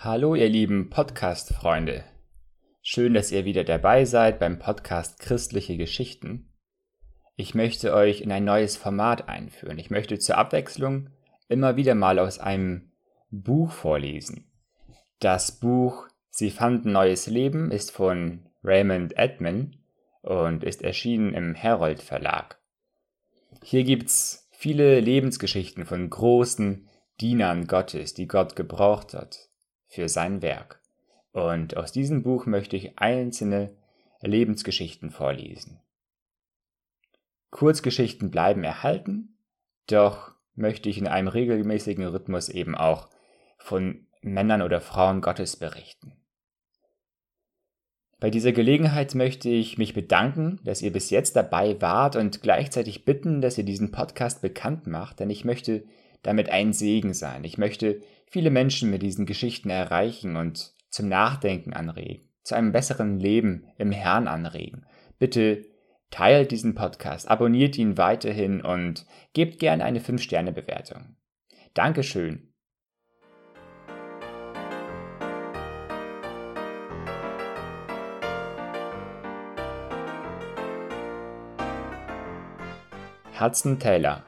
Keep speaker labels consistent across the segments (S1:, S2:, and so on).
S1: Hallo ihr lieben Podcast-Freunde. Schön, dass ihr wieder dabei seid beim Podcast Christliche Geschichten. Ich möchte euch in ein neues Format einführen. Ich möchte zur Abwechslung immer wieder mal aus einem Buch vorlesen. Das Buch Sie fanden neues Leben ist von Raymond Edman und ist erschienen im Herold Verlag. Hier gibt's viele Lebensgeschichten von großen Dienern Gottes, die Gott gebraucht hat für sein Werk. Und aus diesem Buch möchte ich einzelne Lebensgeschichten vorlesen. Kurzgeschichten bleiben erhalten, doch möchte ich in einem regelmäßigen Rhythmus eben auch von Männern oder Frauen Gottes berichten. Bei dieser Gelegenheit möchte ich mich bedanken, dass ihr bis jetzt dabei wart und gleichzeitig bitten, dass ihr diesen Podcast bekannt macht, denn ich möchte damit ein Segen sein. Ich möchte viele Menschen mit diesen Geschichten erreichen und zum Nachdenken anregen, zu einem besseren Leben im Herrn anregen. Bitte teilt diesen Podcast, abonniert ihn weiterhin und gebt gerne eine 5-Sterne-Bewertung. Dankeschön. Hudson Taylor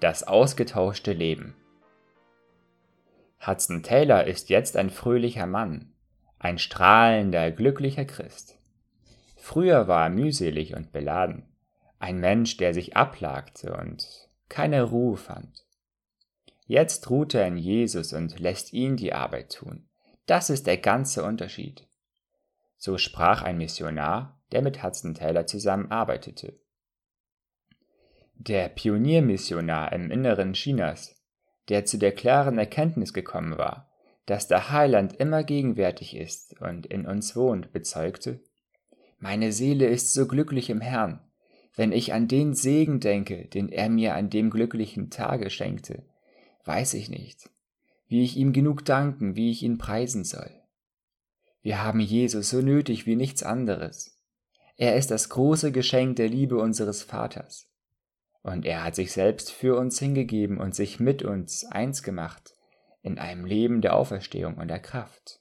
S1: Das ausgetauschte Leben Hudson Taylor ist jetzt ein fröhlicher Mann, ein strahlender, glücklicher Christ. Früher war er mühselig und beladen, ein Mensch, der sich ablagte und keine Ruhe fand. Jetzt ruht er in Jesus und lässt ihn die Arbeit tun. Das ist der ganze Unterschied. So sprach ein Missionar, der mit Hudson Taylor zusammenarbeitete. Der Pioniermissionar im Inneren Chinas, der zu der klaren Erkenntnis gekommen war, dass der Heiland immer gegenwärtig ist und in uns wohnt, bezeugte, Meine Seele ist so glücklich im Herrn, wenn ich an den Segen denke, den er mir an dem glücklichen Tage schenkte, weiß ich nicht, wie ich ihm genug danken, wie ich ihn preisen soll. Wir haben Jesus so nötig wie nichts anderes. Er ist das große Geschenk der Liebe unseres Vaters. Und er hat sich selbst für uns hingegeben und sich mit uns eins gemacht in einem Leben der Auferstehung und der Kraft.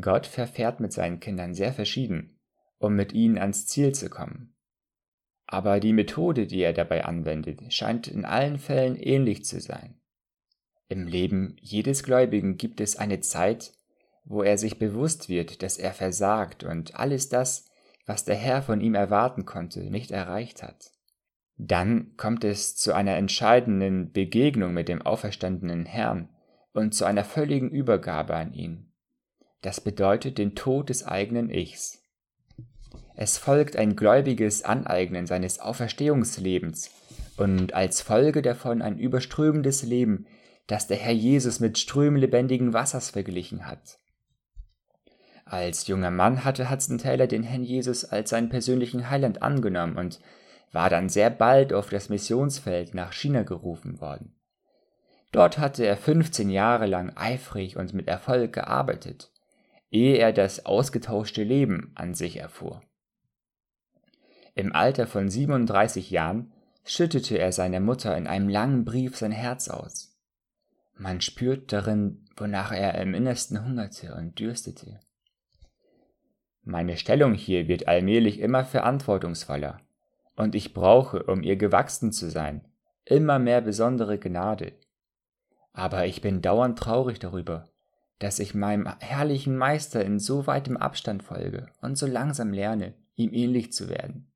S1: Gott verfährt mit seinen Kindern sehr verschieden, um mit ihnen ans Ziel zu kommen. Aber die Methode, die er dabei anwendet, scheint in allen Fällen ähnlich zu sein. Im Leben jedes Gläubigen gibt es eine Zeit, wo er sich bewusst wird, dass er versagt und alles das, was der Herr von ihm erwarten konnte, nicht erreicht hat. Dann kommt es zu einer entscheidenden Begegnung mit dem auferstandenen Herrn und zu einer völligen Übergabe an ihn. Das bedeutet den Tod des eigenen Ichs. Es folgt ein gläubiges Aneignen seines Auferstehungslebens und als Folge davon ein überströmendes Leben, das der Herr Jesus mit Strömen lebendigen Wassers verglichen hat. Als junger Mann hatte Hudson Taylor den Herrn Jesus als seinen persönlichen Heiland angenommen und war dann sehr bald auf das Missionsfeld nach China gerufen worden. Dort hatte er 15 Jahre lang eifrig und mit Erfolg gearbeitet, ehe er das ausgetauschte Leben an sich erfuhr. Im Alter von 37 Jahren schüttete er seiner Mutter in einem langen Brief sein Herz aus. Man spürt darin, wonach er im Innersten hungerte und dürstete. Meine Stellung hier wird allmählich immer verantwortungsvoller und ich brauche, um ihr gewachsen zu sein, immer mehr besondere Gnade. Aber ich bin dauernd traurig darüber, dass ich meinem herrlichen Meister in so weitem Abstand folge und so langsam lerne, ihm ähnlich zu werden.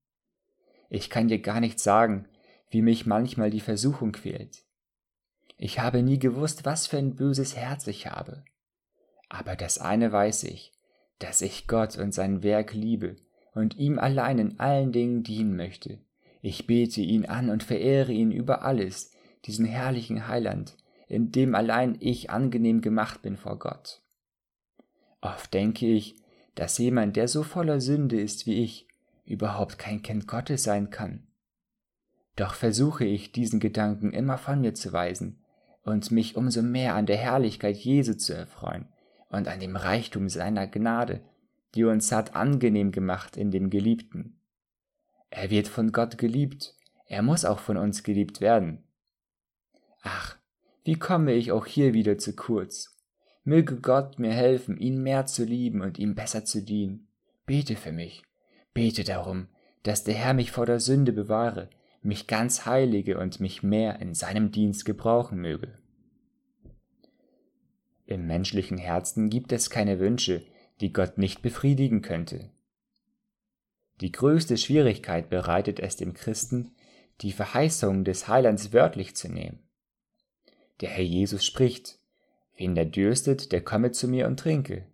S1: Ich kann dir gar nicht sagen, wie mich manchmal die Versuchung quält. Ich habe nie gewusst, was für ein böses Herz ich habe. Aber das eine weiß ich, dass ich Gott und sein Werk liebe und ihm allein in allen Dingen dienen möchte. Ich bete ihn an und verehre ihn über alles, diesen herrlichen Heiland, in dem allein ich angenehm gemacht bin vor Gott. Oft denke ich, dass jemand, der so voller Sünde ist wie ich, überhaupt kein Kind Gottes sein kann. Doch versuche ich, diesen Gedanken immer von mir zu weisen und mich umso mehr an der Herrlichkeit Jesu zu erfreuen und an dem Reichtum seiner Gnade, die uns hat angenehm gemacht in dem Geliebten. Er wird von Gott geliebt, er muss auch von uns geliebt werden. Ach, wie komme ich auch hier wieder zu kurz? Möge Gott mir helfen, ihn mehr zu lieben und ihm besser zu dienen. Bete für mich. Bete darum, dass der Herr mich vor der Sünde bewahre, mich ganz heilige und mich mehr in seinem Dienst gebrauchen möge. Im menschlichen Herzen gibt es keine Wünsche, die Gott nicht befriedigen könnte. Die größte Schwierigkeit bereitet es dem Christen, die Verheißung des Heilands wörtlich zu nehmen. Der Herr Jesus spricht, Wen der dürstet, der komme zu mir und trinke.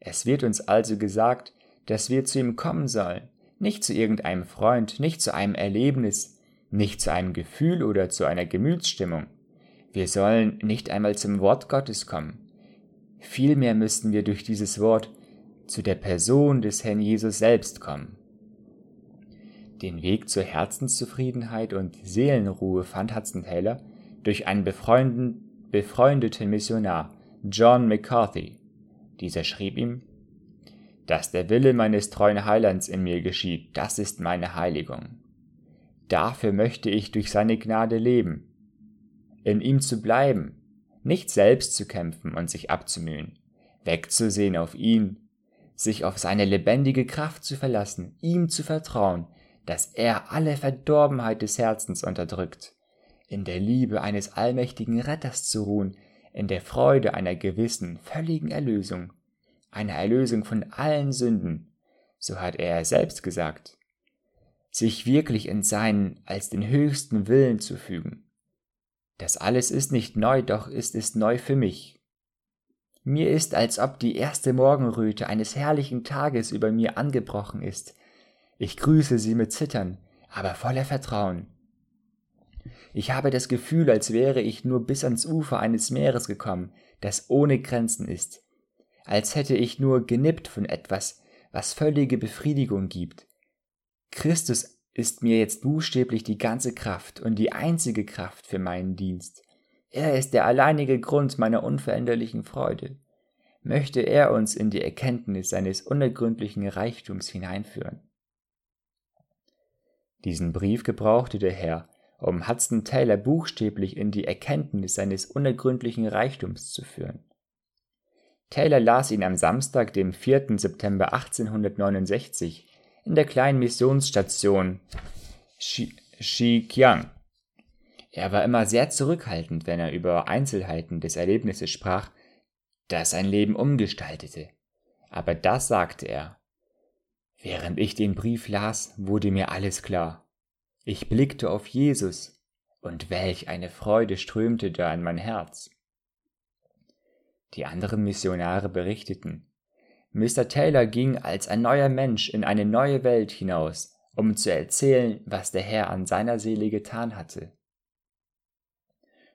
S1: Es wird uns also gesagt, dass wir zu ihm kommen sollen, nicht zu irgendeinem Freund, nicht zu einem Erlebnis, nicht zu einem Gefühl oder zu einer Gemütsstimmung. Wir sollen nicht einmal zum Wort Gottes kommen. Vielmehr müssten wir durch dieses Wort zu der Person des Herrn Jesus selbst kommen. Den Weg zur Herzenszufriedenheit und Seelenruhe fand Hudson Taylor durch einen befreundeten Missionar, John McCarthy. Dieser schrieb ihm, dass der Wille meines treuen Heilands in mir geschieht, das ist meine Heiligung. Dafür möchte ich durch seine Gnade leben, in ihm zu bleiben, nicht selbst zu kämpfen und sich abzumühen, wegzusehen auf ihn, sich auf seine lebendige Kraft zu verlassen, ihm zu vertrauen, dass er alle Verdorbenheit des Herzens unterdrückt, in der Liebe eines allmächtigen Retters zu ruhen, in der Freude einer gewissen, völligen Erlösung, einer Erlösung von allen Sünden, so hat er selbst gesagt, sich wirklich in seinen als den höchsten Willen zu fügen. Das alles ist nicht neu, doch ist es neu für mich. Mir ist, als ob die erste Morgenröte eines herrlichen Tages über mir angebrochen ist. Ich grüße sie mit Zittern, aber voller Vertrauen. Ich habe das Gefühl, als wäre ich nur bis ans Ufer eines Meeres gekommen, das ohne Grenzen ist, als hätte ich nur genippt von etwas, was völlige Befriedigung gibt. Christus ist mir jetzt buchstäblich die ganze Kraft und die einzige Kraft für meinen Dienst. Er ist der alleinige Grund meiner unveränderlichen Freude. Möchte er uns in die Erkenntnis seines unergründlichen Reichtums hineinführen. Diesen Brief gebrauchte der Herr, um Hudson Taylor buchstäblich in die Erkenntnis seines unergründlichen Reichtums zu führen. Taylor las ihn am Samstag, dem 4. September 1869, in der kleinen Missionsstation Xiqiang. Er war immer sehr zurückhaltend, wenn er über Einzelheiten des Erlebnisses sprach, das sein Leben umgestaltete. Aber das sagte er. Während ich den Brief las, wurde mir alles klar. Ich blickte auf Jesus, und welch eine Freude strömte da in mein Herz. Die anderen Missionare berichteten, Mr. Taylor ging als ein neuer Mensch in eine neue Welt hinaus, um zu erzählen, was der Herr an seiner Seele getan hatte.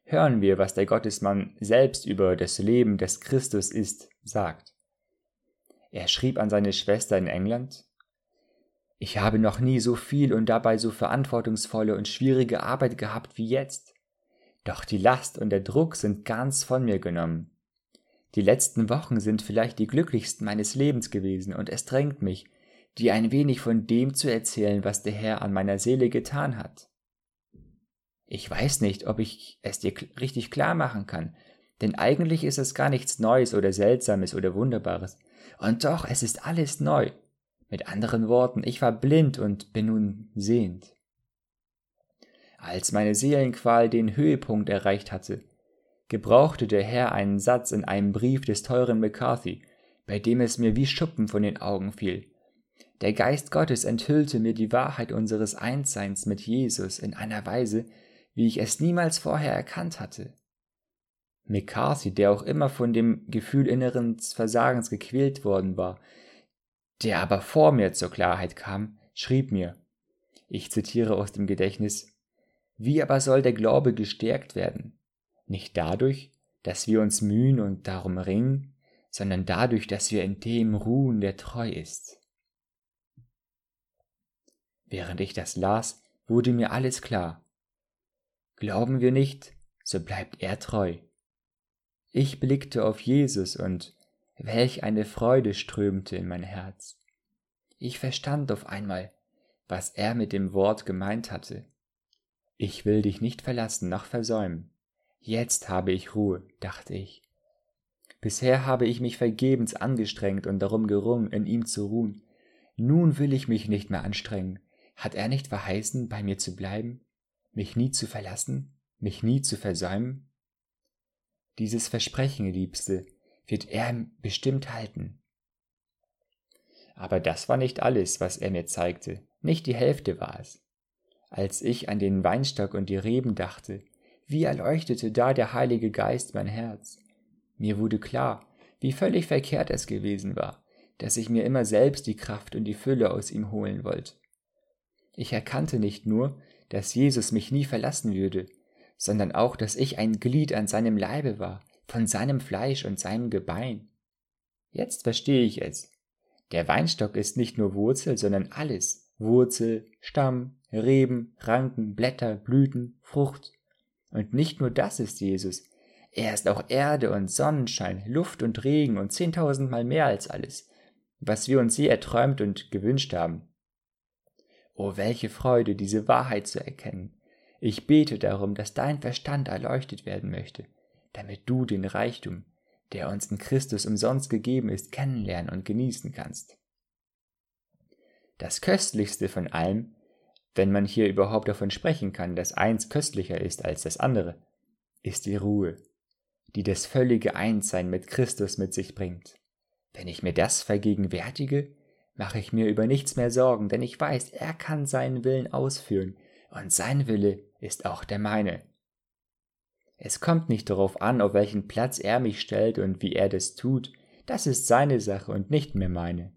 S1: Hören wir, was der Gottesmann selbst über das Leben des Christus ist, sagt. Er schrieb an seine Schwester in England, Ich habe noch nie so viel und dabei so verantwortungsvolle und schwierige Arbeit gehabt wie jetzt. Doch die Last und der Druck sind ganz von mir genommen. Die letzten Wochen sind vielleicht die glücklichsten meines Lebens gewesen, und es drängt mich, dir ein wenig von dem zu erzählen, was der Herr an meiner Seele getan hat. Ich weiß nicht, ob ich es dir richtig klar machen kann, denn eigentlich ist es gar nichts Neues oder Seltsames oder Wunderbares. Und doch, es ist alles neu. Mit anderen Worten, ich war blind und bin nun sehend. Als meine Seelenqual den Höhepunkt erreicht hatte, gebrauchte der Herr einen Satz in einem Brief des teuren McCarthy, bei dem es mir wie Schuppen von den Augen fiel. Der Geist Gottes enthüllte mir die Wahrheit unseres Einsseins mit Jesus in einer Weise, wie ich es niemals vorher erkannt hatte. McCarthy, der auch immer von dem Gefühl inneren Versagens gequält worden war, der aber vor mir zur Klarheit kam, schrieb mir, ich zitiere aus dem Gedächtnis, wie aber soll der Glaube gestärkt werden? Nicht dadurch, dass wir uns mühen und darum ringen, sondern dadurch, dass wir in dem ruhen, der treu ist. Während ich das las, wurde mir alles klar. Glauben wir nicht, so bleibt er treu. Ich blickte auf Jesus und welch eine Freude strömte in mein Herz. Ich verstand auf einmal, was er mit dem Wort gemeint hatte. Ich will dich nicht verlassen noch versäumen. Jetzt habe ich Ruhe, dachte ich. Bisher habe ich mich vergebens angestrengt und darum gerungen, in ihm zu ruhen. Nun will ich mich nicht mehr anstrengen. Hat er nicht verheißen, bei mir zu bleiben, mich nie zu verlassen, mich nie zu versäumen? Dieses Versprechen, Liebste, wird er bestimmt halten. Aber das war nicht alles, was er mir zeigte, nicht die Hälfte war es. Als ich an den Weinstock und die Reben dachte, wie erleuchtete da der Heilige Geist mein Herz. Mir wurde klar, wie völlig verkehrt es gewesen war, dass ich mir immer selbst die Kraft und die Fülle aus ihm holen wollte. Ich erkannte nicht nur, dass Jesus mich nie verlassen würde, sondern auch, dass ich ein Glied an seinem Leibe war, von seinem Fleisch und seinem Gebein. Jetzt verstehe ich es. Der Weinstock ist nicht nur Wurzel, sondern alles. Wurzel, Stamm, Reben, Ranken, Blätter, Blüten, Frucht. Und nicht nur das ist Jesus. Er ist auch Erde und Sonnenschein, Luft und Regen und zehntausendmal mehr als alles, was wir uns je erträumt und gewünscht haben. Oh, welche Freude, diese Wahrheit zu erkennen. Ich bete darum, dass dein Verstand erleuchtet werden möchte, damit du den Reichtum, der uns in Christus umsonst gegeben ist, kennenlernen und genießen kannst. Das Köstlichste von allem, wenn man hier überhaupt davon sprechen kann, dass eins köstlicher ist als das andere, ist die Ruhe, die das völlige Einssein mit Christus mit sich bringt. Wenn ich mir das vergegenwärtige, mache ich mir über nichts mehr Sorgen, denn ich weiß, er kann seinen Willen ausführen, und sein Wille ist auch der meine. Es kommt nicht darauf an, auf welchen Platz er mich stellt und wie er das tut, das ist seine Sache und nicht mehr meine.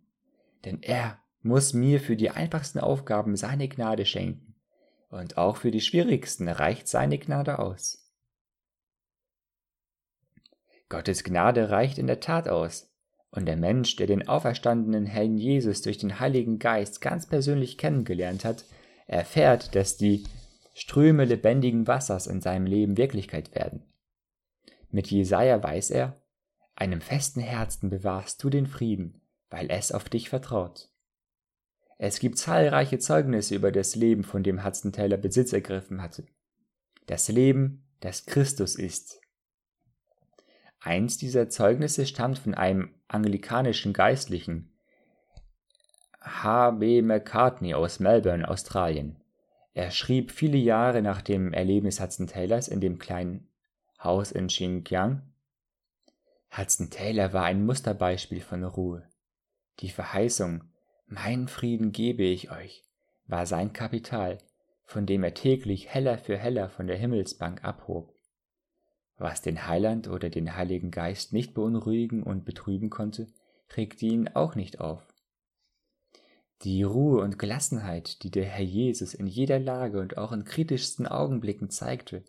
S1: Denn er muss mir für die einfachsten Aufgaben seine Gnade schenken, und auch für die schwierigsten reicht seine Gnade aus. Gottes Gnade reicht in der Tat aus, und der Mensch, der den auferstandenen Herrn Jesus durch den Heiligen Geist ganz persönlich kennengelernt hat, erfährt, dass die Ströme lebendigen Wassers in seinem Leben Wirklichkeit werden. Mit Jesaja weiß er, einem festen Herzen bewahrst du den Frieden, weil es auf dich vertraut. Es gibt zahlreiche Zeugnisse über das Leben, von dem Hudson Taylor Besitz ergriffen hatte. Das Leben, das Christus ist, Eins dieser Zeugnisse stammt von einem anglikanischen Geistlichen, H. B. McCartney aus Melbourne, Australien. Er schrieb viele Jahre nach dem Erlebnis Hudson Taylors in dem kleinen Haus in Xinjiang. Hudson Taylor war ein Musterbeispiel von Ruhe. Die Verheißung, mein Frieden gebe ich euch, war sein Kapital, von dem er täglich heller für heller von der Himmelsbank abhob. Was den Heiland oder den Heiligen Geist nicht beunruhigen und betrüben konnte, regte ihn auch nicht auf. Die Ruhe und Gelassenheit, die der Herr Jesus in jeder Lage und auch in kritischsten Augenblicken zeigte,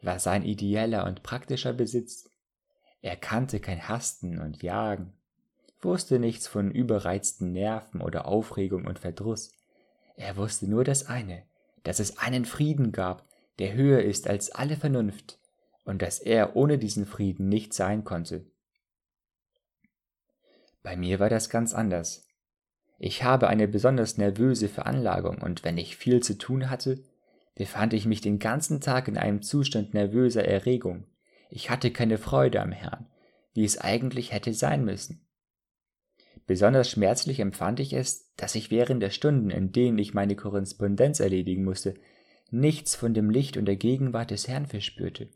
S1: war sein ideeller und praktischer Besitz. Er kannte kein Hasten und Jagen, wusste nichts von überreizten Nerven oder Aufregung und Verdruss. Er wusste nur das eine, dass es einen Frieden gab, der höher ist als alle Vernunft, und dass er ohne diesen Frieden nicht sein konnte. Bei mir war das ganz anders. Ich habe eine besonders nervöse Veranlagung und wenn ich viel zu tun hatte, befand ich mich den ganzen Tag in einem Zustand nervöser Erregung. Ich hatte keine Freude am Herrn, wie es eigentlich hätte sein müssen. Besonders schmerzlich empfand ich es, dass ich während der Stunden, in denen ich meine Korrespondenz erledigen musste, nichts von dem Licht und der Gegenwart des Herrn verspürte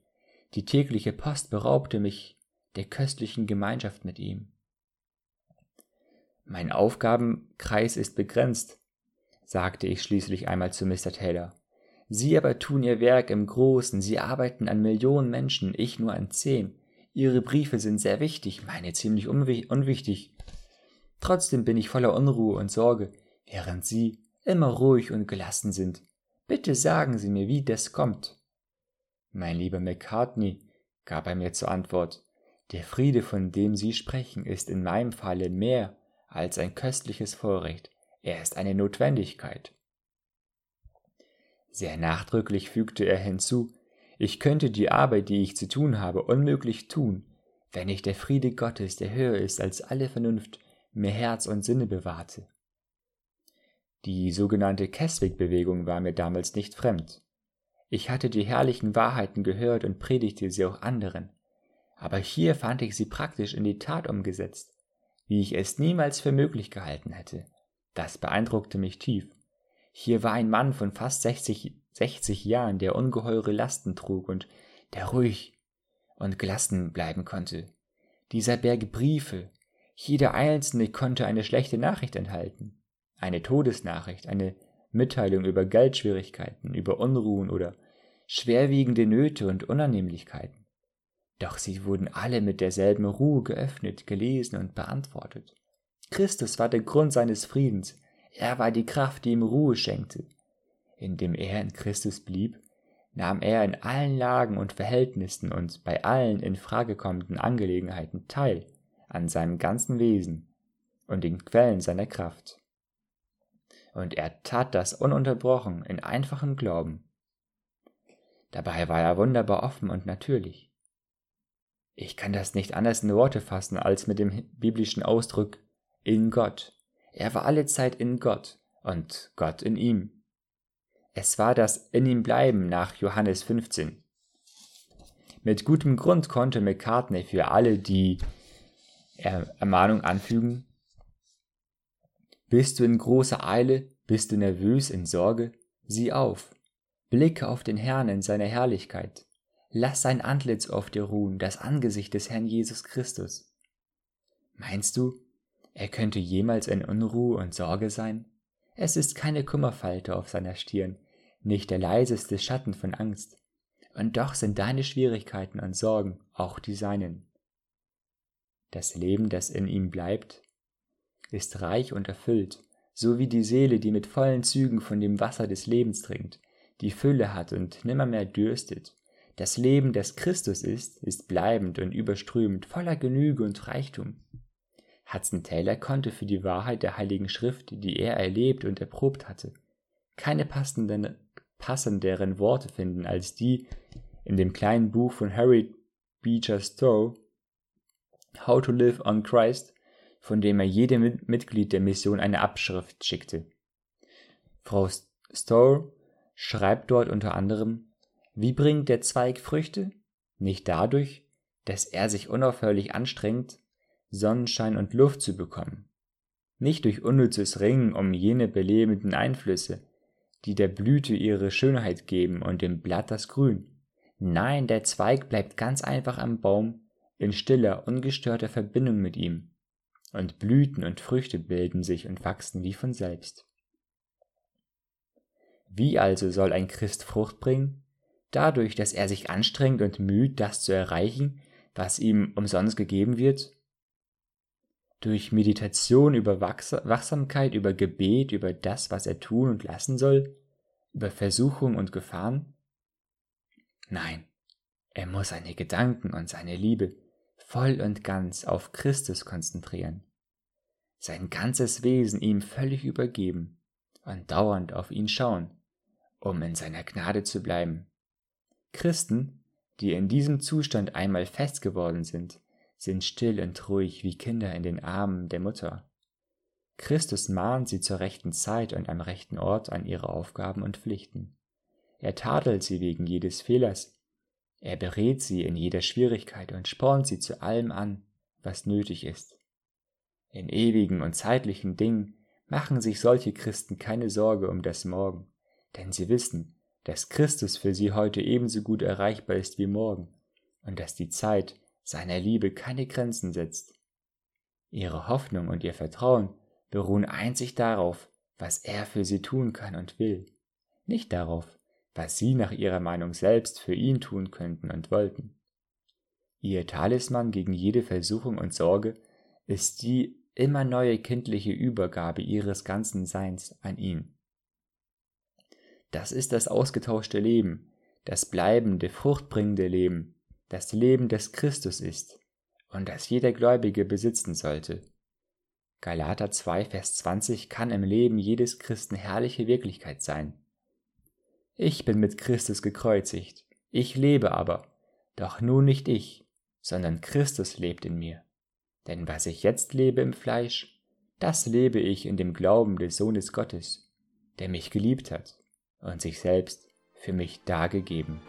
S1: die tägliche Post beraubte mich der köstlichen Gemeinschaft mit ihm. Mein Aufgabenkreis ist begrenzt, sagte ich schließlich einmal zu Mr. Taylor. Sie aber tun Ihr Werk im Großen, Sie arbeiten an Millionen Menschen, ich nur an zehn. Ihre Briefe sind sehr wichtig, meine ziemlich unwichtig. Trotzdem bin ich voller Unruhe und Sorge, während Sie immer ruhig und gelassen sind. Bitte sagen Sie mir, wie das kommt. Mein lieber Macartney, gab er mir zur Antwort, der Friede, von dem Sie sprechen, ist in meinem Falle mehr als ein köstliches Vorrecht, er ist eine Notwendigkeit. Sehr nachdrücklich fügte er hinzu, ich könnte die Arbeit, die ich zu tun habe, unmöglich tun, wenn nicht der Friede Gottes, der höher ist als alle Vernunft, mir Herz und Sinne bewahrte. Die sogenannte Keswick-Bewegung war mir damals nicht fremd. Ich hatte die herrlichen Wahrheiten gehört und predigte sie auch anderen. aber hier fand ich sie praktisch in die Tat umgesetzt, wie ich es niemals für möglich gehalten hätte. Das beeindruckte mich tief. Hier war ein Mann von fast 60, 60 Jahren, der ungeheure Lasten trug und der ruhig und gelassen bleiben konnte. Dieser Berg Briefe, jeder einzelne konnte eine schlechte Nachricht enthalten, eine Todesnachricht, eine Mitteilung über Geldschwierigkeiten, über Unruhen oder schwerwiegende Nöte und Unannehmlichkeiten. Doch sie wurden alle mit derselben Ruhe geöffnet, gelesen und beantwortet. Christus war der Grund seines Friedens, er war die Kraft, die ihm Ruhe schenkte. Indem er in Christus blieb, nahm er in allen Lagen und Verhältnissen und bei allen in Frage kommenden Angelegenheiten teil an seinem ganzen Wesen und den Quellen seiner Kraft. Und er tat das ununterbrochen in einfachem Glauben. Dabei war er wunderbar offen und natürlich. Ich kann das nicht anders in Worte fassen als mit dem biblischen Ausdruck in Gott. Er war alle Zeit in Gott und Gott in ihm. Es war das in ihm bleiben nach Johannes 15. Mit gutem Grund konnte McCartney für alle die Ermahnung anfügen, bist du in großer Eile, bist du nervös in Sorge, sieh auf, blicke auf den Herrn in seiner Herrlichkeit, lass sein Antlitz auf dir ruhen, das Angesicht des Herrn Jesus Christus. Meinst du, er könnte jemals in Unruhe und Sorge sein? Es ist keine Kummerfalte auf seiner Stirn, nicht der leiseste Schatten von Angst. Und doch sind deine Schwierigkeiten und Sorgen auch die seinen. Das Leben, das in ihm bleibt, ist reich und erfüllt, so wie die Seele, die mit vollen Zügen von dem Wasser des Lebens trinkt, die Fülle hat und nimmermehr dürstet. Das Leben, das Christus ist, ist bleibend und überströmend, voller Genüge und Reichtum. Hudson Taylor konnte für die Wahrheit der Heiligen Schrift, die er erlebt und erprobt hatte, keine passenden, passenderen Worte finden als die in dem kleinen Buch von Harry Beecher Stowe, How to Live on Christ, von dem er jedem Mitglied der Mission eine Abschrift schickte. Frau Stowe schreibt dort unter anderem, wie bringt der Zweig Früchte? Nicht dadurch, dass er sich unaufhörlich anstrengt, Sonnenschein und Luft zu bekommen. Nicht durch unnützes Ringen um jene belebenden Einflüsse, die der Blüte ihre Schönheit geben und dem Blatt das Grün. Nein, der Zweig bleibt ganz einfach am Baum in stiller, ungestörter Verbindung mit ihm, und Blüten und Früchte bilden sich und wachsen wie von selbst. Wie also soll ein Christ Frucht bringen? Dadurch, dass er sich anstrengt und müht, das zu erreichen, was ihm umsonst gegeben wird? Durch Meditation über Wachsamkeit, über Gebet, über das, was er tun und lassen soll, über Versuchung und Gefahren? Nein, er muss seine Gedanken und seine Liebe voll und ganz auf Christus konzentrieren, sein ganzes Wesen ihm völlig übergeben und dauernd auf ihn schauen, um in seiner Gnade zu bleiben. Christen, die in diesem Zustand einmal fest geworden sind, sind still und ruhig wie Kinder in den Armen der Mutter. Christus mahnt sie zur rechten Zeit und am rechten Ort an ihre Aufgaben und Pflichten. Er tadelt sie wegen jedes Fehlers. Er berät sie in jeder Schwierigkeit und spornt sie zu allem an, was nötig ist. In ewigen und zeitlichen Dingen machen sich solche Christen keine Sorge um das Morgen denn sie wissen, dass Christus für sie heute ebenso gut erreichbar ist wie morgen und dass die Zeit seiner Liebe keine Grenzen setzt. Ihre Hoffnung und ihr Vertrauen beruhen einzig darauf, was er für sie tun kann und will, nicht darauf, was sie nach ihrer Meinung selbst für ihn tun könnten und wollten. Ihr Talisman gegen jede Versuchung und Sorge ist die immer neue kindliche Übergabe ihres ganzen Seins an ihn. Das ist das ausgetauschte Leben, das bleibende, fruchtbringende Leben, das Leben des Christus ist und das jeder Gläubige besitzen sollte. Galater 2, Vers 20 kann im Leben jedes Christen herrliche Wirklichkeit sein. Ich bin mit Christus gekreuzigt, ich lebe aber, doch nun nicht ich, sondern Christus lebt in mir. Denn was ich jetzt lebe im Fleisch, das lebe ich in dem Glauben des Sohnes Gottes, der mich geliebt hat und sich selbst für mich dargegeben.